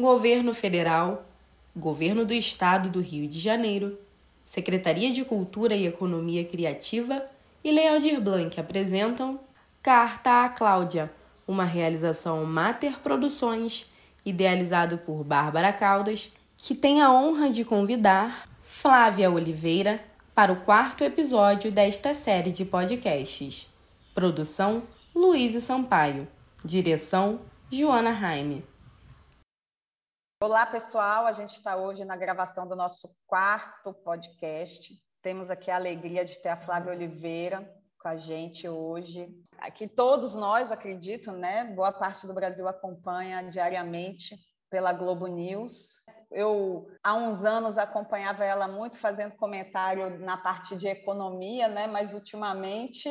Governo Federal, Governo do Estado do Rio de Janeiro, Secretaria de Cultura e Economia Criativa e Lealdir Blanc apresentam Carta à Cláudia, uma realização Mater Produções, idealizado por Bárbara Caldas, que tem a honra de convidar Flávia Oliveira para o quarto episódio desta série de podcasts. Produção Luiz Sampaio. Direção Joana Raime. Olá, pessoal. A gente está hoje na gravação do nosso quarto podcast. Temos aqui a alegria de ter a Flávia Oliveira com a gente hoje. Aqui todos nós, acredito, né? Boa parte do Brasil acompanha diariamente pela Globo News. Eu, há uns anos, acompanhava ela muito fazendo comentário na parte de economia, né? mas ultimamente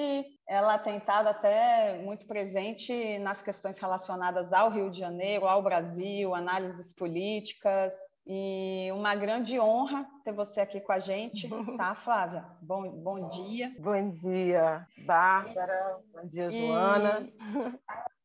ela tem estado até muito presente nas questões relacionadas ao Rio de Janeiro, ao Brasil, análises políticas. E uma grande honra ter você aqui com a gente, tá, Flávia? Bom, bom dia. Bom dia, Bárbara. Bom dia, Joana. E...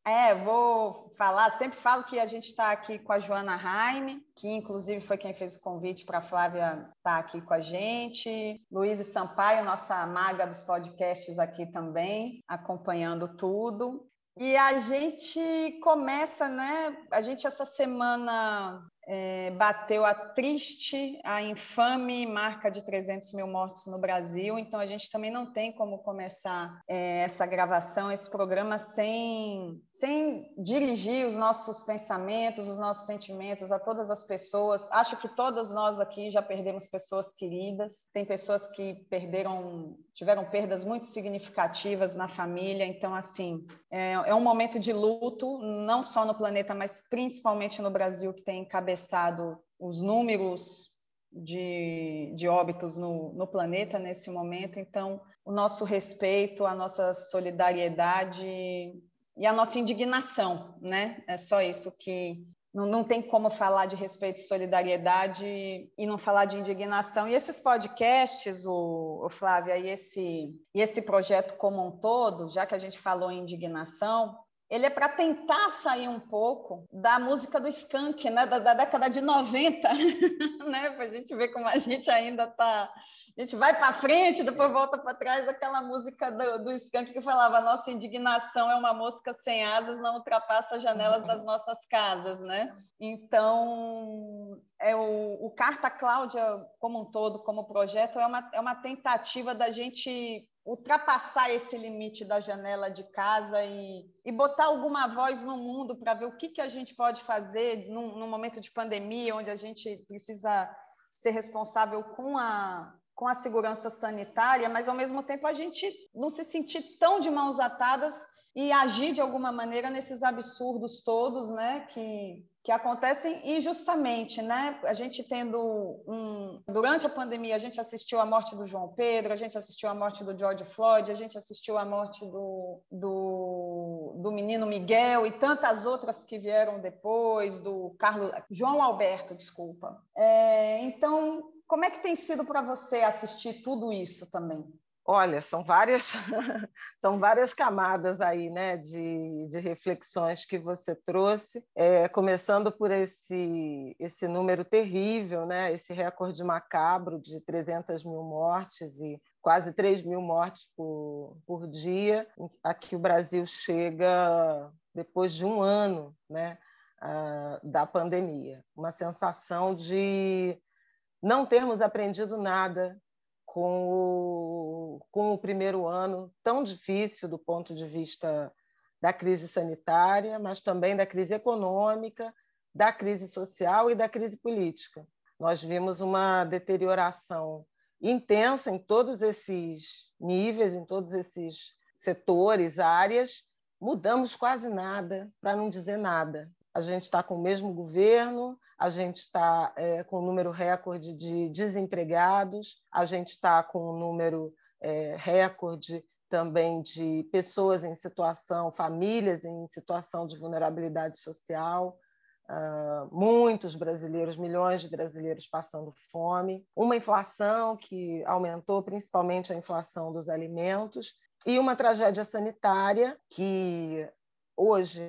É, vou falar, sempre falo que a gente está aqui com a Joana Raime, que inclusive foi quem fez o convite para a Flávia estar tá aqui com a gente. Luiz Sampaio, nossa maga dos podcasts aqui também, acompanhando tudo. E a gente começa, né? A gente essa semana é, bateu a triste, a infame marca de 300 mil mortos no Brasil. Então, a gente também não tem como começar é, essa gravação, esse programa, sem, sem dirigir os nossos pensamentos, os nossos sentimentos a todas as pessoas. Acho que todas nós aqui já perdemos pessoas queridas. Tem pessoas que perderam, tiveram perdas muito significativas na família. Então, assim, é, é um momento de luto, não só no planeta, mas principalmente no Brasil, que tem cabeça cabeçado os números de, de óbitos no, no planeta nesse momento. Então, o nosso respeito, a nossa solidariedade e a nossa indignação, né? É só isso que não, não tem como falar de respeito e solidariedade e não falar de indignação. E esses podcasts, o, o Flávia, e esse, e esse projeto como um todo, já que a gente falou em indignação, ele é para tentar sair um pouco da música do skunk, né? da, da década de 90, né? para a gente ver como a gente ainda está. A gente vai para frente, depois volta para trás, aquela música do, do skunk que falava: nossa indignação é uma mosca sem asas, não ultrapassa as janelas das nossas casas. Né? Então, é o, o Carta Cláudia, como um todo, como projeto, é uma, é uma tentativa da gente ultrapassar esse limite da janela de casa e, e botar alguma voz no mundo para ver o que, que a gente pode fazer num, num, momento de pandemia, onde a gente precisa ser responsável com a, com a segurança sanitária, mas ao mesmo tempo a gente não se sentir tão de mãos atadas e agir de alguma maneira nesses absurdos todos, né, que, que acontecem injustamente, né? A gente tendo um durante a pandemia a gente assistiu à morte do João Pedro, a gente assistiu à morte do George Floyd, a gente assistiu à morte do, do, do menino Miguel e tantas outras que vieram depois, do Carlos João Alberto, desculpa. É, então, como é que tem sido para você assistir tudo isso também? Olha, são várias, são várias camadas aí, né, de, de reflexões que você trouxe, é, começando por esse, esse número terrível, né, esse recorde macabro de 300 mil mortes e quase 3 mil mortes por, por dia, a que o Brasil chega depois de um ano, né, da pandemia. Uma sensação de não termos aprendido nada com o, com o primeiro ano tão difícil do ponto de vista da crise sanitária, mas também da crise econômica, da crise social e da crise política. Nós vimos uma deterioração intensa em todos esses níveis, em todos esses setores, áreas. Mudamos quase nada, para não dizer nada. A gente está com o mesmo governo, a gente está é, com um número recorde de desempregados, a gente está com um número é, recorde também de pessoas em situação, famílias em situação de vulnerabilidade social, uh, muitos brasileiros, milhões de brasileiros passando fome, uma inflação que aumentou, principalmente a inflação dos alimentos, e uma tragédia sanitária que hoje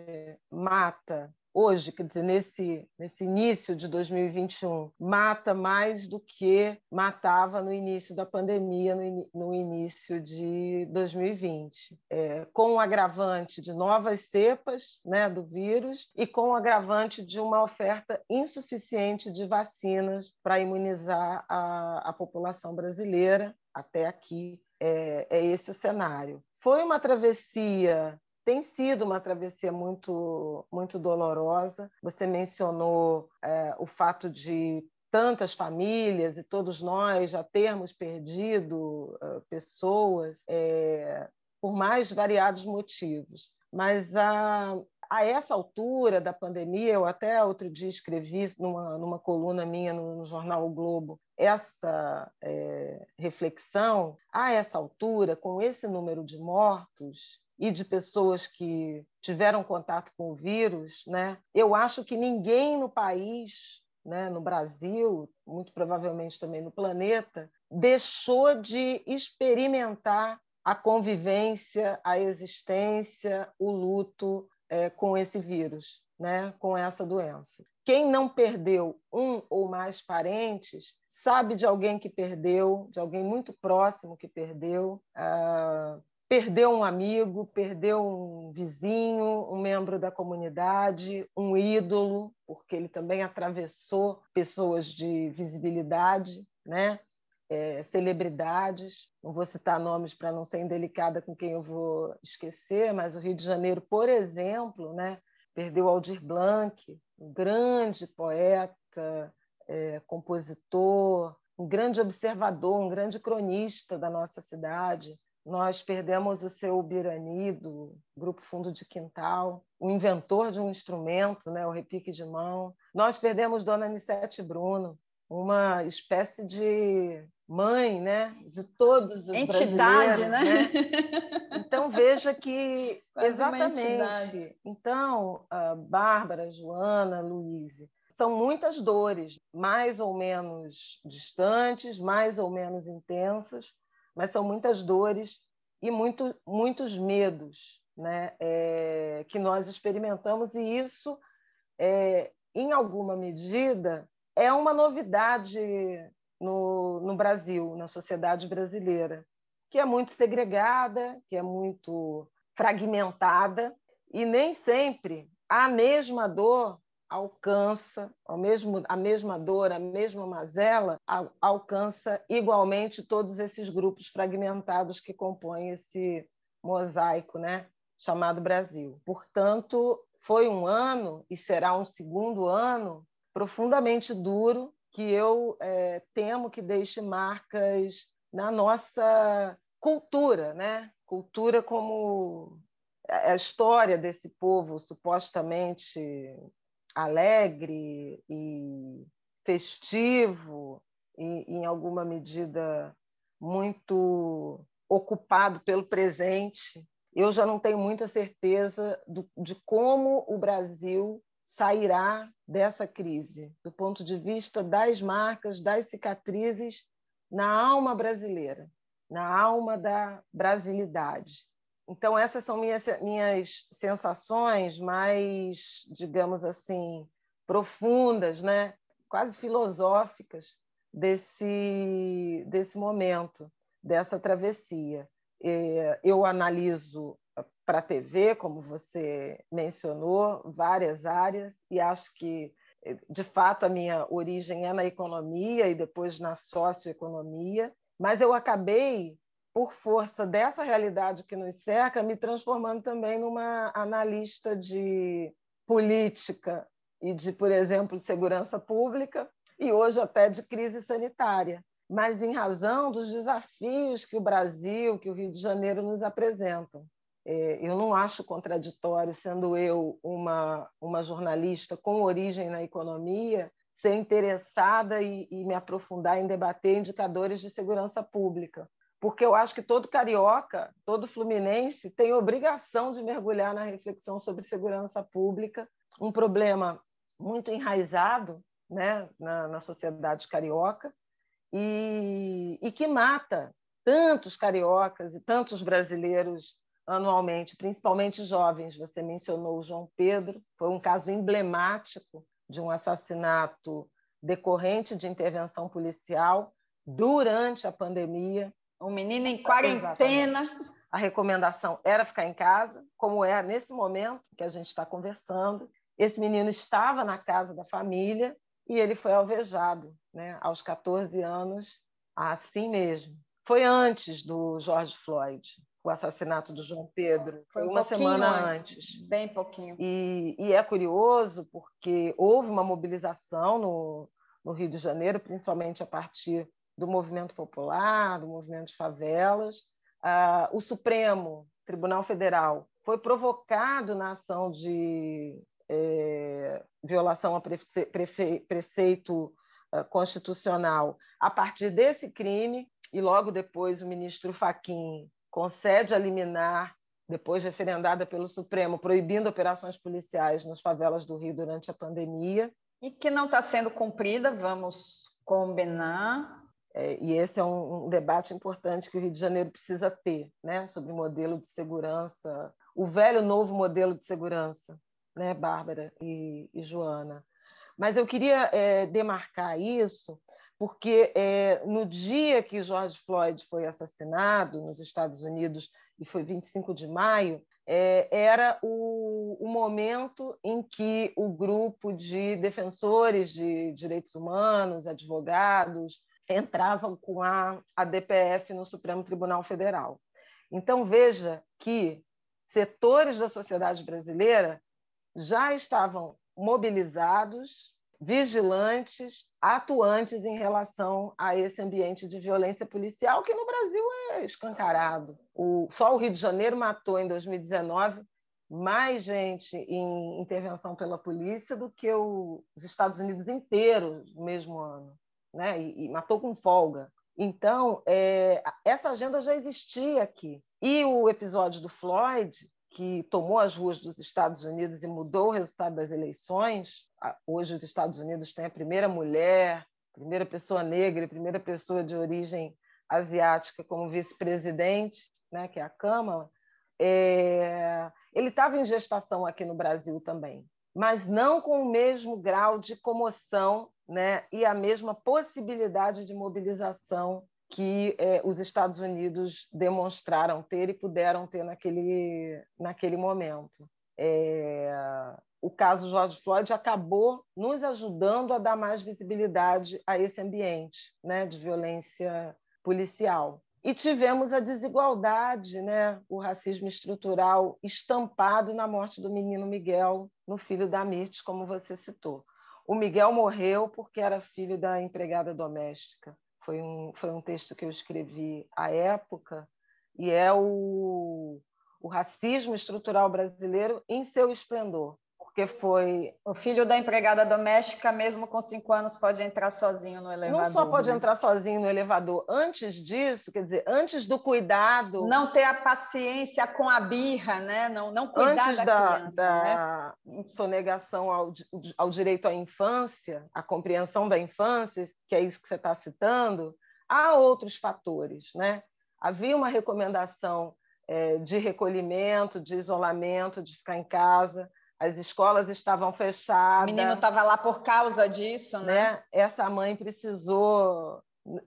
mata hoje, quer dizer, nesse, nesse início de 2021, mata mais do que matava no início da pandemia, no, no início de 2020, é, com o agravante de novas cepas né, do vírus e com o agravante de uma oferta insuficiente de vacinas para imunizar a, a população brasileira até aqui. É, é esse o cenário. Foi uma travessia tem sido uma travessia muito, muito dolorosa. Você mencionou é, o fato de tantas famílias e todos nós já termos perdido uh, pessoas é, por mais variados motivos. Mas a, a essa altura da pandemia, eu até outro dia escrevi numa, numa coluna minha no, no jornal o Globo, essa é, reflexão, a essa altura, com esse número de mortos, e de pessoas que tiveram contato com o vírus, né? Eu acho que ninguém no país, né, no Brasil, muito provavelmente também no planeta, deixou de experimentar a convivência, a existência, o luto é, com esse vírus, né, com essa doença. Quem não perdeu um ou mais parentes sabe de alguém que perdeu, de alguém muito próximo que perdeu. Uh, perdeu um amigo, perdeu um vizinho, um membro da comunidade, um ídolo, porque ele também atravessou pessoas de visibilidade, né? É, celebridades. Não vou citar nomes para não ser indelicada com quem eu vou esquecer, mas o Rio de Janeiro, por exemplo, né? perdeu Aldir Blanc, um grande poeta, é, compositor, um grande observador, um grande cronista da nossa cidade. Nós perdemos o seu Birani, do Grupo Fundo de Quintal, o inventor de um instrumento, né, o repique de mão. Nós perdemos Dona Anissete Bruno, uma espécie de mãe né, de todos os Entidade, né? né? Então, veja que... Quase exatamente. Então, a Bárbara, Joana, Luíse, são muitas dores, mais ou menos distantes, mais ou menos intensas, mas são muitas dores e muito, muitos medos né, é, que nós experimentamos, e isso, é, em alguma medida, é uma novidade no, no Brasil, na sociedade brasileira, que é muito segregada, que é muito fragmentada, e nem sempre a mesma dor alcança ao mesmo, a mesma dor, a mesma mazela, alcança igualmente todos esses grupos fragmentados que compõem esse mosaico né, chamado Brasil. Portanto, foi um ano e será um segundo ano profundamente duro que eu é, temo que deixe marcas na nossa cultura, né? Cultura como a história desse povo supostamente alegre e festivo e, em alguma medida, muito ocupado pelo presente, eu já não tenho muita certeza do, de como o Brasil sairá dessa crise, do ponto de vista das marcas, das cicatrizes na alma brasileira, na alma da brasilidade. Então, essas são minhas, minhas sensações mais, digamos assim, profundas, né? quase filosóficas desse, desse momento, dessa travessia. Eu analiso para a TV, como você mencionou, várias áreas, e acho que, de fato, a minha origem é na economia e depois na socioeconomia, mas eu acabei por força dessa realidade que nos cerca, me transformando também numa analista de política e de, por exemplo, segurança pública e hoje até de crise sanitária, mas em razão dos desafios que o Brasil, que o Rio de Janeiro nos apresentam. É, eu não acho contraditório, sendo eu uma, uma jornalista com origem na economia, ser interessada e, e me aprofundar em debater indicadores de segurança pública porque eu acho que todo carioca, todo fluminense tem obrigação de mergulhar na reflexão sobre segurança pública, um problema muito enraizado né, na, na sociedade carioca e, e que mata tantos cariocas e tantos brasileiros anualmente, principalmente jovens. Você mencionou o João Pedro, foi um caso emblemático de um assassinato decorrente de intervenção policial durante a pandemia. Um menino em quarentena. Exatamente. A recomendação era ficar em casa, como é nesse momento que a gente está conversando. Esse menino estava na casa da família e ele foi alvejado né, aos 14 anos, assim mesmo. Foi antes do George Floyd o assassinato do João Pedro. Foi, um uma semana antes, antes, Bem pouquinho. E, e, é curioso porque houve uma mobilização no, no Rio de Janeiro, principalmente a partir do movimento popular, do movimento de favelas. Ah, o Supremo Tribunal Federal foi provocado na ação de é, violação a preceito uh, constitucional a partir desse crime, e logo depois o ministro Faquim concede a liminar, depois referendada pelo Supremo, proibindo operações policiais nas favelas do Rio durante a pandemia. E que não está sendo cumprida, vamos combinar. É, e esse é um, um, debate importante que o Rio de Janeiro precisa ter, né, sobre o modelo de segurança, o velho novo modelo de segurança, né, Bárbara e, e Joana. Mas eu queria é, demarcar isso porque é, no dia que George Floyd foi assassinado nos Estados Unidos, e foi 25 de maio, é, era o, o, momento em que o grupo de defensores de direitos humanos, advogados, entravam com a, a DPF no Supremo Tribunal Federal. Então, veja que setores da sociedade brasileira já estavam mobilizados vigilantes, atuantes em relação a esse ambiente de violência policial que no Brasil é escancarado. O, só o Rio de Janeiro matou em 2019 mais gente em intervenção pela polícia do que os Estados Unidos inteiros no mesmo ano, né? e, e matou com folga. Então, é, essa agenda já existia aqui. E o episódio do Floyd que tomou as ruas dos Estados Unidos e mudou o resultado das eleições. Hoje, os Estados Unidos têm a primeira mulher, primeira pessoa negra primeira pessoa de origem asiática como vice-presidente, né, que é a Câmara. É... Ele estava em gestação aqui no Brasil também, mas não com o mesmo grau de comoção né, e a mesma possibilidade de mobilização que é, os Estados Unidos demonstraram ter e puderam ter naquele, naquele momento. É, o caso George Floyd acabou nos ajudando a dar mais visibilidade a esse ambiente né, de violência policial. E tivemos a desigualdade, né, o racismo estrutural estampado na morte do menino Miguel, no filho da Mirth, como você citou. O Miguel morreu porque era filho da empregada doméstica. Foi um, foi um texto que eu escrevi à época, e é o, o racismo estrutural brasileiro em seu esplendor porque foi. O filho da empregada doméstica, mesmo com cinco anos, pode entrar sozinho no elevador. Não só pode né? entrar sozinho no elevador. Antes disso, quer dizer, antes do cuidado. Não ter a paciência com a birra, né? Não, não cuidar antes da, da, criança, da né? sonegação ao, ao direito à infância, à compreensão da infância, que é isso que você está citando, há outros fatores, né? Havia uma recomendação é, de recolhimento, de isolamento, de ficar em casa as escolas estavam fechadas. O menino estava lá por causa disso, né? né? Essa mãe precisou.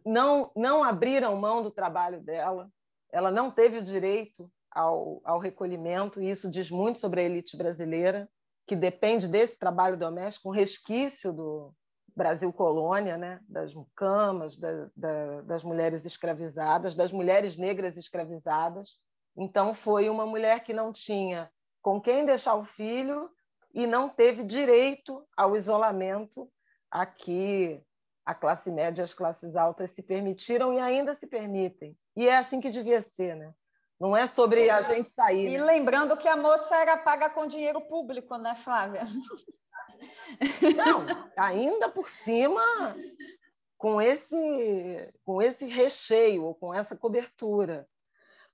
Não, não abriram mão do trabalho dela, ela não teve o direito ao, ao recolhimento, e isso diz muito sobre a elite brasileira, que depende desse trabalho doméstico, um resquício do Brasil colônia, né? das mucamas, da, da, das mulheres escravizadas, das mulheres negras escravizadas. Então, foi uma mulher que não tinha com quem deixar o filho e não teve direito ao isolamento aqui a classe média e as classes altas se permitiram e ainda se permitem. E é assim que devia ser, né? Não é sobre a gente sair. E né? lembrando que a moça era paga com dinheiro público, né, Flávia? Não, ainda por cima com esse com esse recheio, com essa cobertura.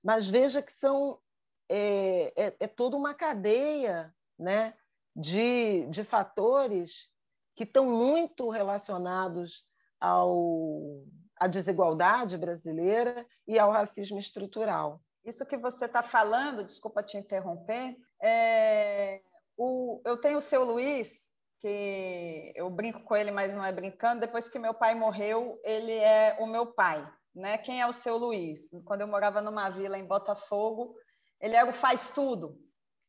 Mas veja que são é, é, é toda uma cadeia né, de, de fatores que estão muito relacionados ao, à desigualdade brasileira e ao racismo estrutural. isso que você está falando, desculpa te interromper, é, o, eu tenho o seu Luiz, que eu brinco com ele, mas não é brincando. Depois que meu pai morreu, ele é o meu pai. Né? Quem é o seu Luiz? Quando eu morava numa vila em Botafogo, ele era o faz tudo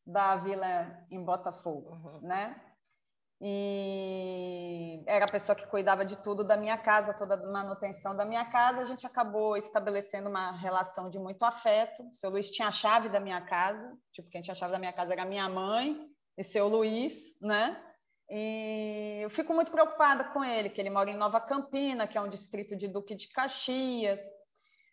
da vila em Botafogo, uhum. né? E era a pessoa que cuidava de tudo da minha casa, toda a manutenção da minha casa. A gente acabou estabelecendo uma relação de muito afeto. O seu Luiz tinha a chave da minha casa, tipo, quem tinha a chave da minha casa era minha mãe e seu Luiz, né? E eu fico muito preocupada com ele, que ele mora em Nova Campina, que é um distrito de Duque de Caxias.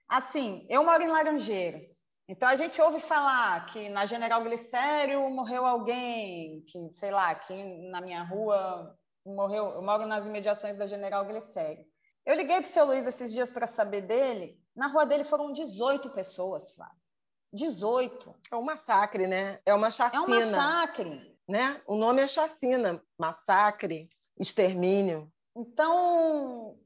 Assim, eu moro em Laranjeiras. Então a gente ouve falar que na General Glicério morreu alguém, que sei lá, aqui na minha rua morreu, eu moro nas imediações da General Glicério. Eu liguei para o seu Luiz esses dias para saber dele. Na rua dele foram 18 pessoas, Flávio. 18. É um massacre, né? É uma chacina. É um massacre né? O nome é chacina, massacre, extermínio. Então,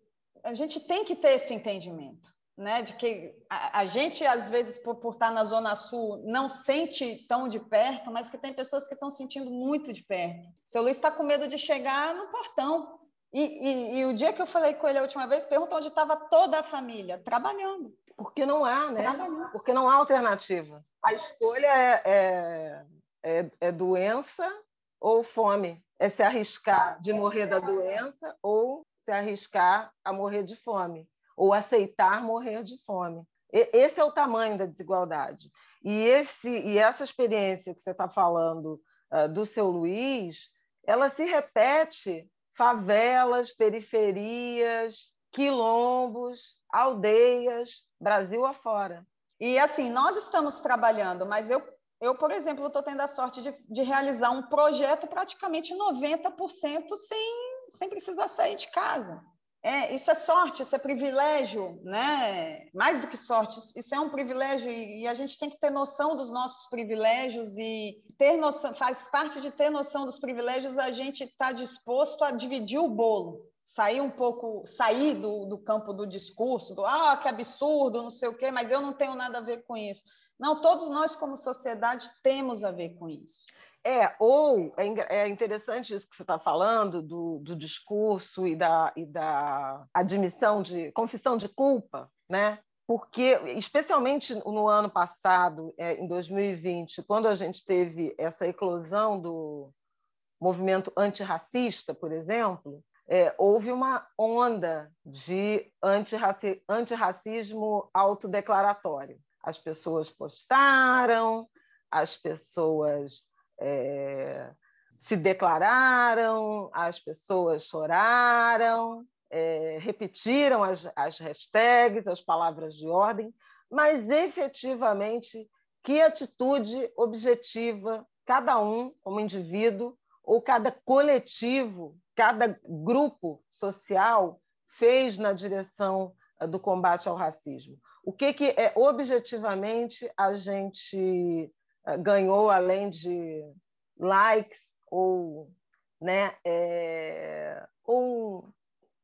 a gente tem que ter esse entendimento, né? De que a, a gente, às vezes, por, por, estar na Zona Sul, não sente tão de perto, mas que tem pessoas que estão sentindo muito de perto. Seu Luiz está com medo de chegar no portão. E, e, e, o dia que eu falei com ele a última vez, perguntou onde estava toda a família, trabalhando. Porque não há, né? Porque não há alternativa. A escolha é, é é, é doença ou fome? É se arriscar de morrer da doença ou se arriscar a morrer de fome? Ou aceitar morrer de fome? Esse é o tamanho da desigualdade. E, esse, e essa experiência que você está falando uh, do seu Luiz, ela se repete favelas, periferias, quilombos, aldeias, Brasil afora. E assim, nós estamos trabalhando, mas eu eu, por exemplo, estou tendo a sorte de, de, realizar um projeto praticamente 90% sem, sem precisar sair de casa. É, isso é sorte, isso é privilégio, né? Mais do que sorte, isso é um privilégio e, e a gente tem que ter noção dos nossos privilégios e ter noção, faz parte de ter noção dos privilégios a gente está disposto a dividir o bolo, sair um pouco, sair do, do campo do discurso, do ah, que absurdo, não sei o quê, mas eu não tenho nada a ver com isso não, todos nós, como sociedade, temos a ver com isso. É, ou é, é interessante isso que você está falando, do, do discurso e da, e da admissão de confissão de culpa, né? Porque, especialmente no ano passado, é, em 2020, quando a gente teve essa eclosão do movimento antirracista, por exemplo, é, houve uma onda de antirraci antirracismo autodeclaratório as pessoas postaram, as pessoas é, se declararam, as pessoas choraram, é, repetiram as, as hashtags, as palavras de ordem, mas efetivamente, que atitude objetiva cada um, como indivíduo, ou cada coletivo, cada grupo social fez na direção do combate ao racismo. O que, que é objetivamente a gente ganhou além de likes ou, né, é, um,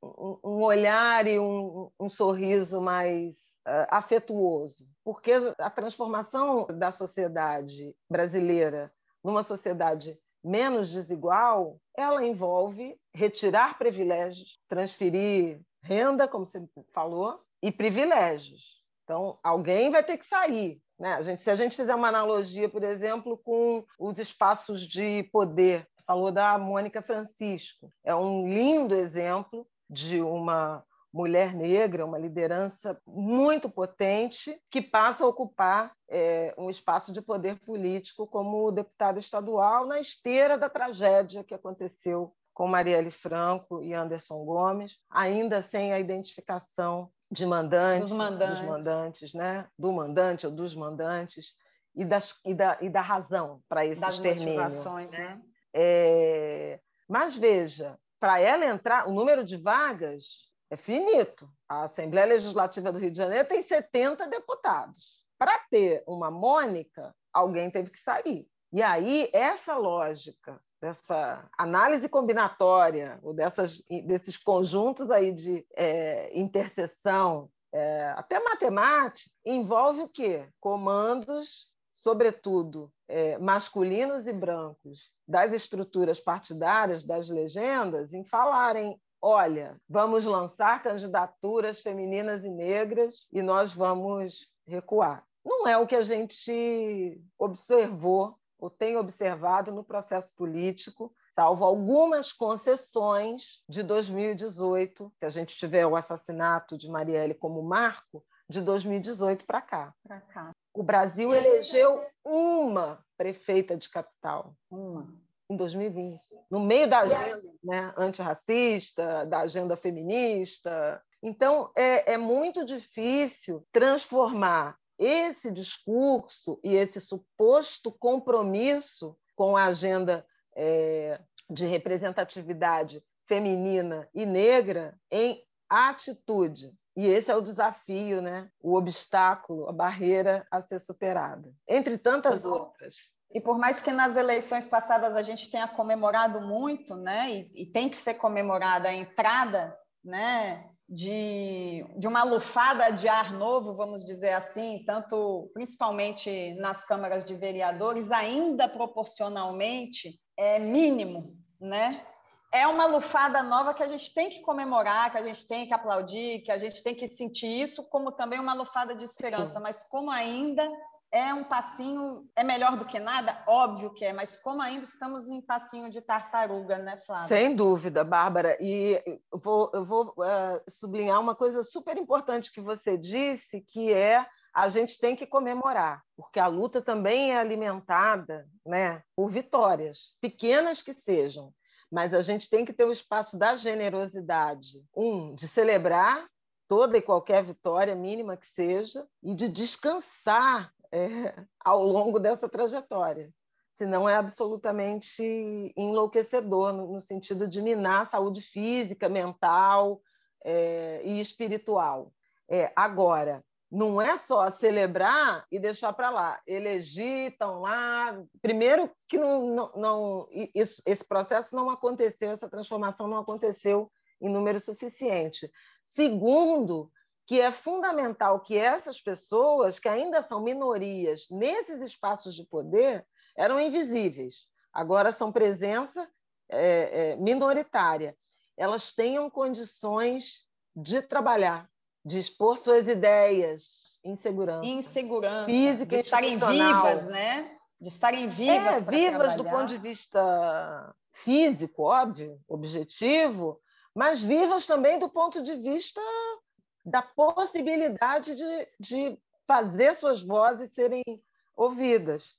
um, olhar e um, um sorriso mais uh, afetuoso? Porque a transformação da sociedade brasileira numa sociedade menos desigual, ela envolve retirar privilégios, transferir renda, como você falou, e privilégios. Então, alguém vai ter que sair. Né? A gente, se a gente fizer uma analogia, por exemplo, com os espaços de poder, falou da Mônica Francisco, é um lindo exemplo de uma mulher negra, uma liderança muito potente, que passa a ocupar é, um espaço de poder político como deputada estadual na esteira da tragédia que aconteceu com Marielle Franco e Anderson Gomes, ainda sem a identificação de mandante, dos mandantes, dos mandantes né? do mandante ou dos mandantes, e, das, e, da, e da razão para esse das extermínio. Motivações, né? É... Mas veja, para ela entrar, o número de vagas é finito. A Assembleia Legislativa do Rio de Janeiro tem 70 deputados. Para ter uma Mônica, alguém teve que sair. E aí, essa lógica dessa análise combinatória, ou dessas, desses conjuntos aí de é, interseção é, até matemática, envolve o quê? Comandos, sobretudo é, masculinos e brancos, das estruturas partidárias, das legendas, em falarem olha, vamos lançar candidaturas femininas e negras e nós vamos recuar. Não é o que a gente observou ou tem observado no processo político, salvo algumas concessões de 2018, se a gente tiver o assassinato de Marielle como marco, de 2018 para cá. cá. O Brasil elegeu uma prefeita de capital. Uma em 2020, no meio da agenda né, antirracista, da agenda feminista. Então, é, é muito difícil transformar esse discurso e esse suposto compromisso com a agenda é, de representatividade feminina e negra em atitude. E esse é o desafio, né? o obstáculo, a barreira a ser superada, entre tantas outras. E por mais que nas eleições passadas a gente tenha comemorado muito, né, e, e tem que ser comemorada a entrada, né, de, de uma lufada de ar novo, vamos dizer assim, tanto principalmente nas câmaras de vereadores, ainda proporcionalmente é mínimo, né? É uma lufada nova que a gente tem que comemorar, que a gente tem que aplaudir, que a gente tem que sentir isso como também uma lufada de esperança, mas como ainda é um passinho, é melhor do que nada? Óbvio que é, mas como ainda estamos em passinho de tartaruga, né, Flávia? Sem dúvida, Bárbara. E eu vou, eu vou uh, sublinhar uma coisa super importante que você disse, que é a gente tem que comemorar, porque a luta também é alimentada né, por vitórias, pequenas que sejam. Mas a gente tem que ter o espaço da generosidade. Um, de celebrar toda e qualquer vitória, mínima que seja, e de descansar é, ao longo dessa trajetória. Senão é absolutamente enlouquecedor, no, no sentido de minar a saúde física, mental é, e espiritual. É, agora, não é só celebrar e deixar para lá. Elegir, estão lá. Primeiro, que não, não, não isso, esse processo não aconteceu, essa transformação não aconteceu em número suficiente. Segundo, que é fundamental que essas pessoas, que ainda são minorias nesses espaços de poder, eram invisíveis, agora são presença é, é, minoritária, elas tenham condições de trabalhar, de expor suas ideias em segurança. Em segurança. Física de estarem vivas, né? De estarem vivas. É, vivas trabalhar. do ponto de vista físico, óbvio, objetivo, mas vivas também do ponto de vista da possibilidade de, de fazer suas vozes serem ouvidas.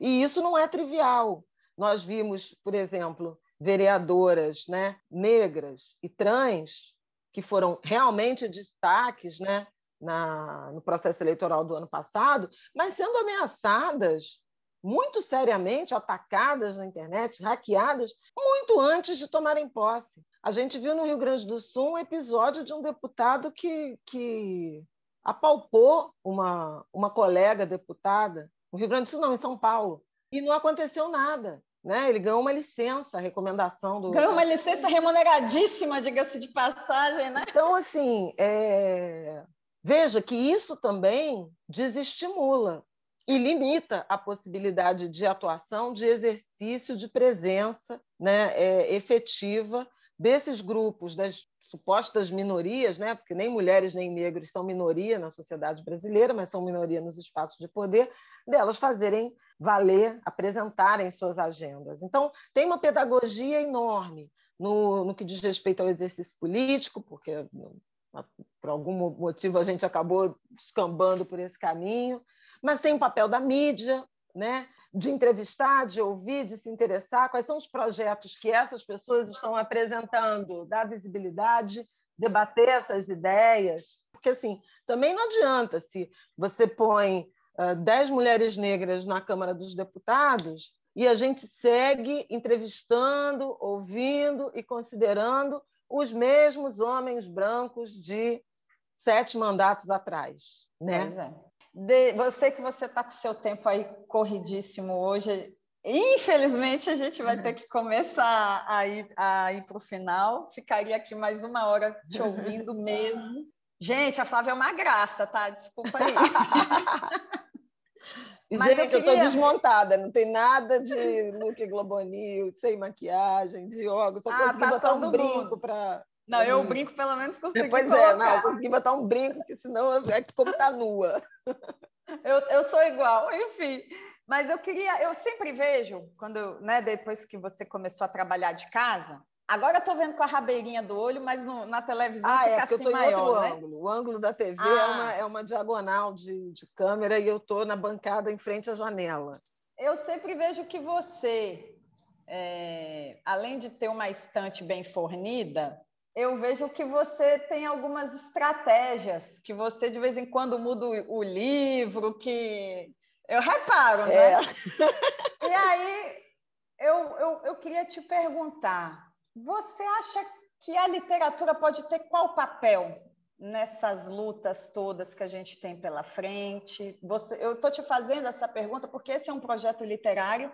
E isso não é trivial. Nós vimos, por exemplo, vereadoras né, negras e trans que foram realmente destaques né, na, no processo eleitoral do ano passado, mas sendo ameaçadas muito seriamente, atacadas na internet, hackeadas, muito antes de tomarem posse. A gente viu no Rio Grande do Sul um episódio de um deputado que, que apalpou uma, uma colega deputada, no Rio Grande do Sul, não, em São Paulo, e não aconteceu nada. Né? Ele ganhou uma licença, recomendação do. Ganhou uma licença remuneradíssima, diga-se de passagem, né? Então, assim, é... veja que isso também desestimula e limita a possibilidade de atuação, de exercício, de presença né, é, efetiva desses grupos, das supostas minorias, né? porque nem mulheres nem negros são minoria na sociedade brasileira, mas são minoria nos espaços de poder, delas fazerem valer, apresentarem suas agendas. Então, tem uma pedagogia enorme no, no que diz respeito ao exercício político, porque por algum motivo a gente acabou descambando por esse caminho, mas tem o papel da mídia, né? de entrevistar, de ouvir, de se interessar, quais são os projetos que essas pessoas estão apresentando, dar visibilidade, debater essas ideias, porque assim, também não adianta se você põe uh, dez mulheres negras na Câmara dos Deputados e a gente segue entrevistando, ouvindo e considerando os mesmos homens brancos de sete mandatos atrás. Né? Pois é. De, eu sei que você está com seu tempo aí corridíssimo hoje. Infelizmente, a gente vai ter que começar a ir, a ir para o final. Ficaria aqui mais uma hora te ouvindo mesmo. Gente, a Flávia é uma graça, tá? Desculpa aí. Mas Gente, eu, queria... tô desmontada, não tem nada de look Globonil, sem maquiagem, de yoga, só ah, consegui tá botar um brinco para. Não, eu brinco pelo menos consegui. Pois colocar. é, não, eu consegui botar um brinco, que senão é como tá nua. eu, eu sou igual, enfim. Mas eu queria, eu sempre vejo, quando, né, depois que você começou a trabalhar de casa, Agora eu tô vendo com a rabeirinha do olho, mas no, na televisão ah, fica é, assim eu tô maior, em outro né? ângulo. O ângulo da TV ah. é, uma, é uma diagonal de, de câmera e eu tô na bancada em frente à janela. Eu sempre vejo que você, é, além de ter uma estante bem fornida, eu vejo que você tem algumas estratégias, que você de vez em quando muda o, livro, que eu reparo, né? É. E aí eu, eu, eu queria te perguntar você acha que a literatura pode ter qual papel nessas lutas todas que a gente tem pela frente? Você, eu estou te fazendo essa pergunta porque esse é um projeto literário,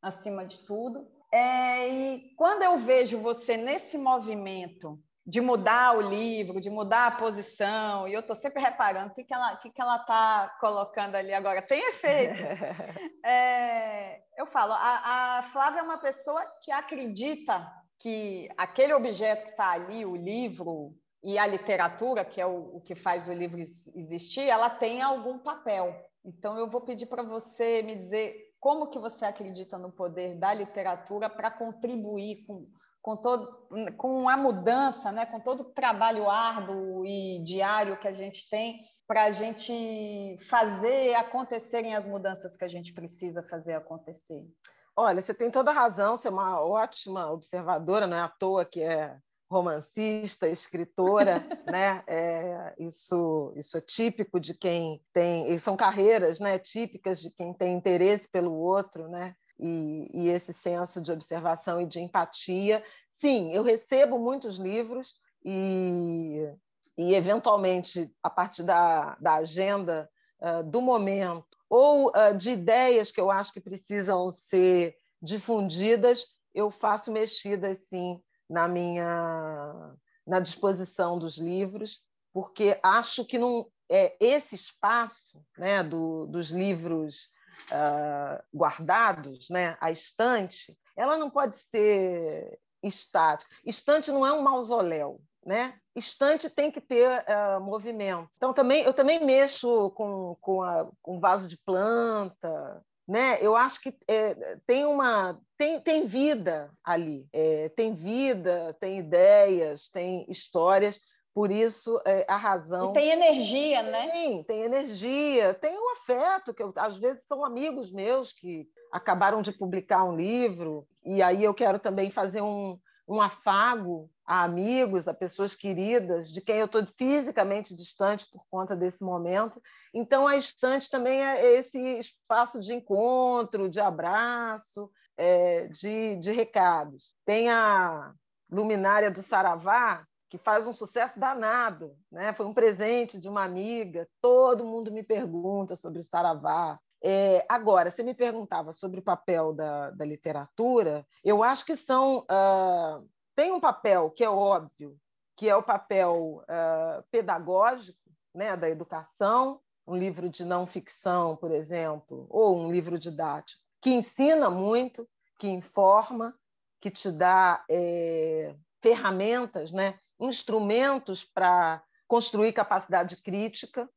acima de tudo. É, e quando eu vejo você nesse movimento de mudar o livro, de mudar a posição, e eu estou sempre reparando o que, que ela está que que ela colocando ali agora. Tem efeito. é, eu falo, a, a Flávia é uma pessoa que acredita que aquele objeto que está ali, o livro e a literatura, que é o, o, que faz o livro existir, ela tem algum papel. Então eu vou pedir para você me dizer como que você acredita no poder da literatura para contribuir com, com, todo, com a mudança, né, com todo o trabalho árduo e diário que a gente tem para a gente fazer acontecerem as mudanças que a gente precisa fazer acontecer. Olha, você tem toda a razão, você é uma ótima observadora, não é à toa que é romancista, escritora, né? É, isso, isso é típico de quem tem, são carreiras, né? Típicas de quem tem interesse pelo outro, né? E, e esse senso de observação e de empatia. Sim, eu recebo muitos livros e, e eventualmente a partir da, da agenda uh, do momento ou uh, de ideias que eu acho que precisam ser difundidas, eu faço mexidas, sim, na minha na disposição dos livros, porque acho que não, é, esse espaço né, do, dos livros uh, guardados, né, a estante, ela não pode ser estática. Estante não é um mausoléu, né? Estante tem que ter uh, movimento. Então também eu também mexo com, com, a, com vaso de planta, né? Eu acho que é, tem uma tem, tem vida ali, é, tem vida, tem ideias, tem histórias. Por isso é, a razão e tem energia, né? Tem, tem energia, tem o um afeto que eu, às vezes são amigos meus que acabaram de publicar um livro e aí eu quero também fazer um, um afago a amigos, a pessoas queridas, de quem eu estou fisicamente distante por conta desse momento. Então, a estante também é esse espaço de encontro, de abraço, é, de, de recados. Tem a luminária do Saravá, que faz um sucesso danado. Né? Foi um presente de uma amiga. Todo mundo me pergunta sobre o Saravá. É, agora, você me perguntava sobre o papel da, da literatura, eu acho que são. Uh, tem um papel que é óbvio, que é o papel uh, pedagógico né, da educação, um livro de não ficção, por exemplo, ou um livro didático, que ensina muito, que informa, que te dá é, ferramentas, né, instrumentos para construir capacidade crítica,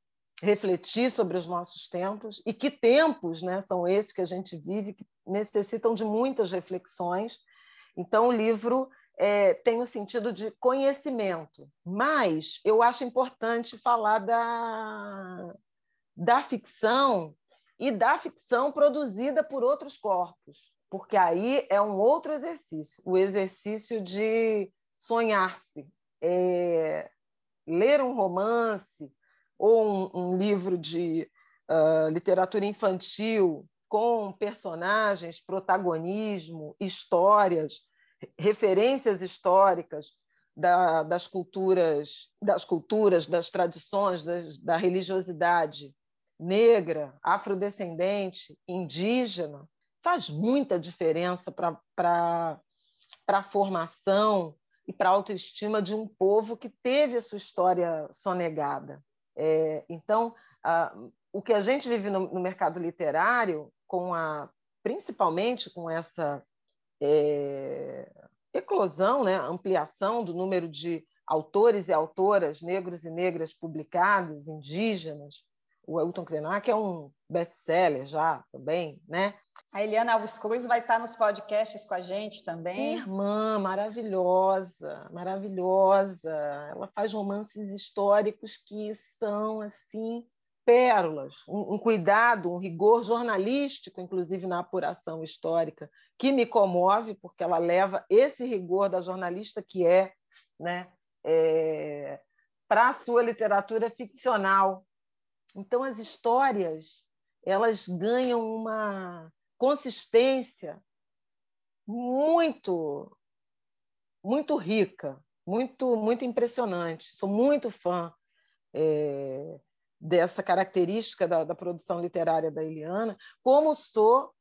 refletir sobre os nossos tempos e que tempos né, são esses que a gente vive que necessitam de muitas reflexões. Então, o livro é, tem o sentido de conhecimento, mas eu acho importante falar da, da ficção e da ficção produzida por outros corpos, porque aí é um outro exercício o exercício de sonhar-se. É, ler um romance, ou um, um livro de uh, literatura infantil com personagens, protagonismo, histórias, referências históricas da, das culturas, das culturas, das tradições, das, da religiosidade negra, afrodescendente, indígena, faz muita diferença para a formação e para a autoestima de um povo que teve a sua história sonegada. É, então, a, o que a gente vive no, no, mercado literário, com a, principalmente com essa é, eclosão, né, ampliação do número de autores e autoras negros e negras publicados, indígenas, o Elton Krenak é um best-seller já também, né? A Eliana Alves Cruz vai estar nos podcasts com a gente também. Irmã, maravilhosa, maravilhosa. Ela faz romances históricos que são assim pérolas, um, um, cuidado, um rigor jornalístico, inclusive na apuração histórica, que me comove, porque ela leva esse rigor da jornalista que é, né, é, para a sua literatura ficcional, então, as histórias elas ganham uma consistência muito muito rica, muito muito impressionante. Sou muito fã é, dessa característica da, da, produção literária da Eliana, como sou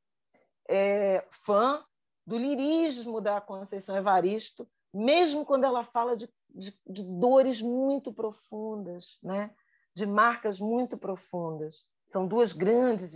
é, fã do lirismo da Conceição Evaristo, mesmo quando ela fala de, de, de dores muito profundas, né? de marcas muito profundas. São duas grandes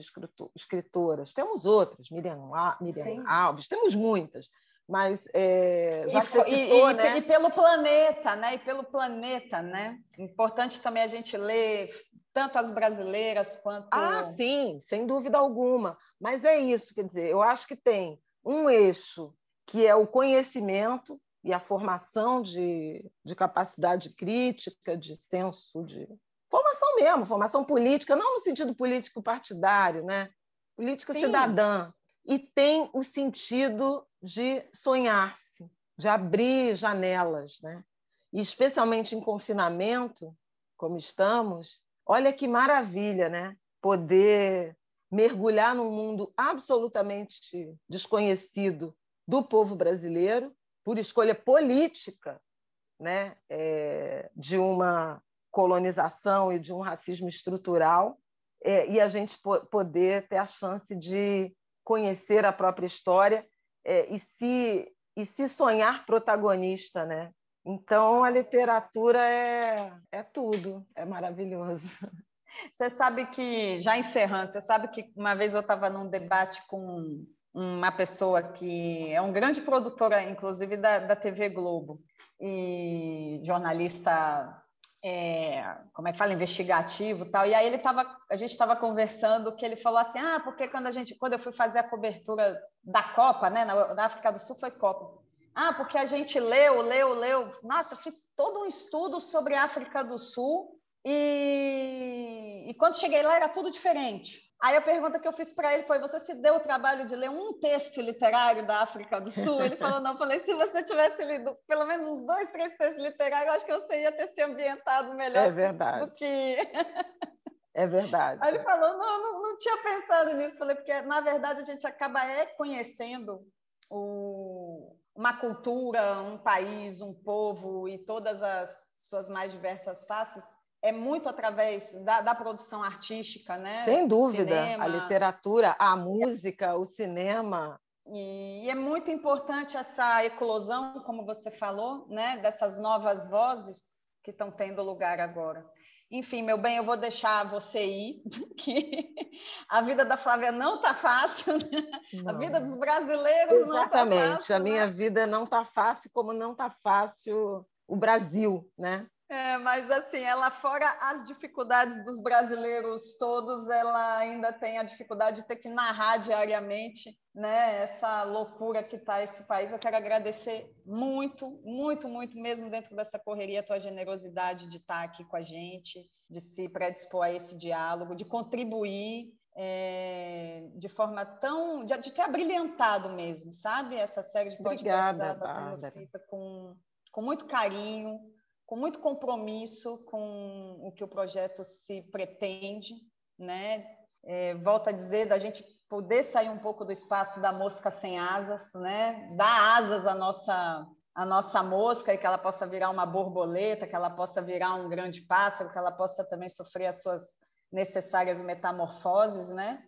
escritoras. Temos outras, Miriam, Miriam Alves, temos muitas, mas é, já e, citou, e, né? e, pelo planeta, né? E pelo planeta, né? Importante também a gente ler tanto as brasileiras quanto ah, sim, sem dúvida alguma. Mas é isso, quer dizer, eu acho que tem um eixo que é o conhecimento e a formação de, de capacidade crítica, de senso de formação mesmo, formação política, não no sentido político partidário, né? política Sim. cidadã. E tem o sentido de sonhar-se, de abrir janelas. Né? E especialmente em confinamento, como estamos, olha que maravilha, né? Poder mergulhar num mundo absolutamente desconhecido do povo brasileiro, por escolha política, né? É, de uma colonização e de um racismo estrutural, é, e a gente poder ter a chance de conhecer a própria história é, e, se, e se sonhar protagonista, né? Então, a literatura é, é tudo, é maravilhoso. Você sabe que, já encerrando, você sabe que uma vez eu estava num debate com uma pessoa que é um grande produtora, inclusive, da, da TV Globo, e jornalista é, como é que fala, investigativo tal. E aí ele tava, a gente estava conversando que ele falou assim, ah, porque quando a gente, quando eu fui fazer a cobertura da Copa, né, na, na África do Sul foi Copa. Ah, porque a gente leu, leu, leu. Nossa, eu fiz todo um estudo sobre a África do Sul e, e quando cheguei lá era tudo diferente. Aí a pergunta que eu fiz para ele foi: você se deu o trabalho de ler um texto literário da África do Sul? Ele falou: não. Eu falei: se você tivesse lido pelo menos uns dois, três textos literários, eu acho que você ia ter se ambientado melhor é verdade. do que. É verdade. Aí ele falou: não, não, não tinha pensado nisso. Eu falei: porque na verdade a gente acaba é conhecendo o, uma cultura, um país, um povo e todas as suas mais diversas faces é muito através da, da, produção artística, né? Sem dúvida, cinema. a literatura, a música, o cinema. E, e, é muito importante essa eclosão, como você falou, né? Dessas novas vozes que estão tendo lugar agora. Enfim, meu bem, eu vou deixar você ir, que a vida da Flávia não está fácil, né? a vida dos brasileiros Exatamente. não está fácil. Exatamente, a minha né? vida não está fácil, como não está fácil o Brasil, né? É, mas assim, ela fora as dificuldades dos brasileiros todos, ela ainda tem a dificuldade de ter que narrar diariamente, né? Essa loucura que está esse país. Eu quero agradecer muito, muito, muito mesmo dentro dessa correria a tua generosidade de estar tá aqui com a gente, de se predispor a esse diálogo, de contribuir é, de forma tão. De, de, ter abrilhantado mesmo, sabe? Essa série de podcasts está sendo feita com, com muito carinho, com muito compromisso com o que o projeto se pretende, né? É, volto a dizer, da gente poder sair um pouco do espaço da mosca sem asas, né? Dar asas à nossa, à nossa mosca e que ela possa virar uma borboleta, que ela possa virar um grande pássaro, que ela possa também sofrer as suas necessárias metamorfoses, né?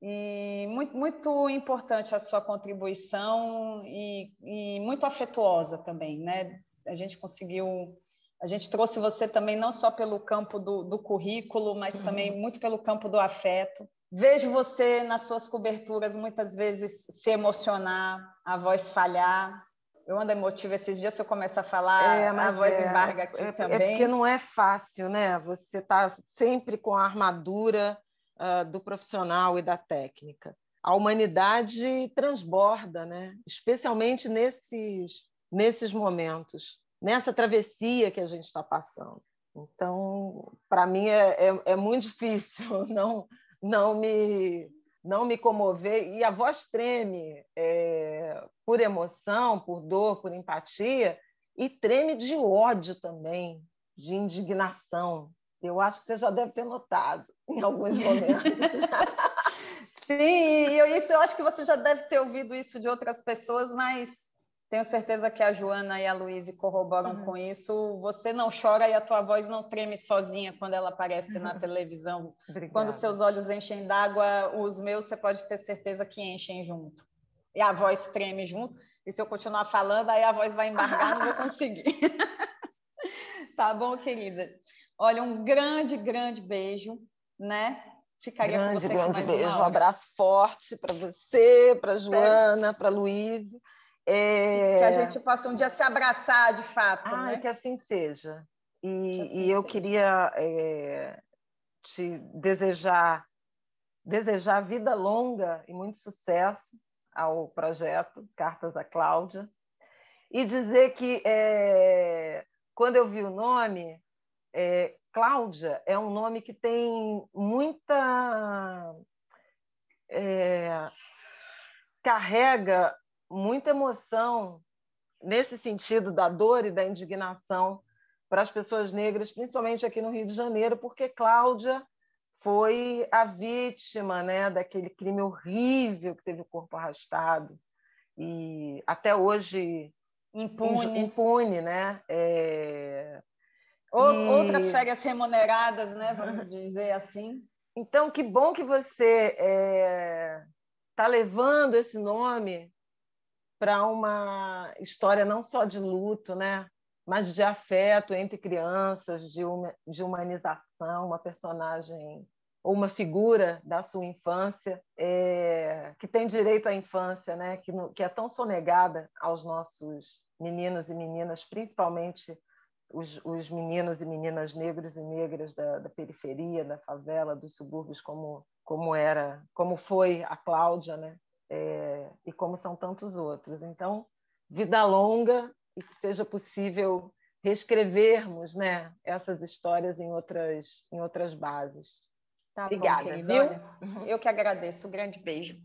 E muito, muito importante a sua contribuição e, e muito afetuosa também, né? a gente conseguiu a gente trouxe você também não só pelo campo do, do currículo, mas uhum. também muito pelo campo do afeto. Vejo você nas suas coberturas muitas vezes se emocionar, a voz falhar. Eu ando emotiva esses dias, se eu começar a falar, é, a voz é, embarga aqui é, também. É porque não é fácil, né? Você está sempre com a armadura uh, do profissional e da técnica. A humanidade transborda, né? especialmente nesses, nesses momentos nessa travessia que a gente está passando. Então, para mim é, é, é, muito difícil não não me não me comover e a voz treme é, por emoção, por dor, por empatia e treme de ódio também, de indignação. Eu acho que você já deve ter notado em alguns momentos. Sim, eu, isso eu acho que você já deve ter ouvido isso de outras pessoas, mas tenho certeza que a Joana e a Luíse corroboram uhum. com isso. Você não chora e a tua voz não treme sozinha quando ela aparece na televisão. Quando seus olhos enchem d'água, os meus você pode ter certeza que enchem junto. E a voz treme junto. E se eu continuar falando, aí a voz vai embargar, não vou conseguir. tá bom, querida? Olha, um grande, grande beijo, né? Ficaria grande, com você grande mais beijo. Um abraço forte para você, para Joana, para Luíse. É... Que a gente possa um dia se abraçar de fato. Ah, né? que assim seja. E, assim e eu seja. queria é, te desejar, desejar vida longa e muito sucesso ao projeto Cartas à Cláudia. E dizer que, é, quando eu vi o nome, é, Cláudia é um nome que tem muita. É, carrega muita emoção nesse sentido da dor e da indignação para as pessoas negras, principalmente aqui no Rio de Janeiro, porque Cláudia foi a vítima né, daquele crime horrível que teve o corpo arrastado e até hoje impune, impune né? É... Outras e... férias remuneradas, né? Vamos dizer assim. Então, que bom que você está é... Tá levando esse nome para uma história não só de luto, né? mas de afeto entre crianças, de, uma, de humanização, uma personagem ou uma figura da sua infância é, que tem direito à infância, né? que, no, que é tão sonegada aos nossos meninos e meninas, principalmente os, os meninos e meninas negros e negras da, da, periferia, da favela, dos subúrbios, como, como era, como foi a Cláudia, né? É, e como são tantos outros. Então, vida longa e que seja possível reescrevermos né, essas histórias em outras, em outras bases. Tá Obrigada, bom, viu? eu que agradeço. Um grande beijo.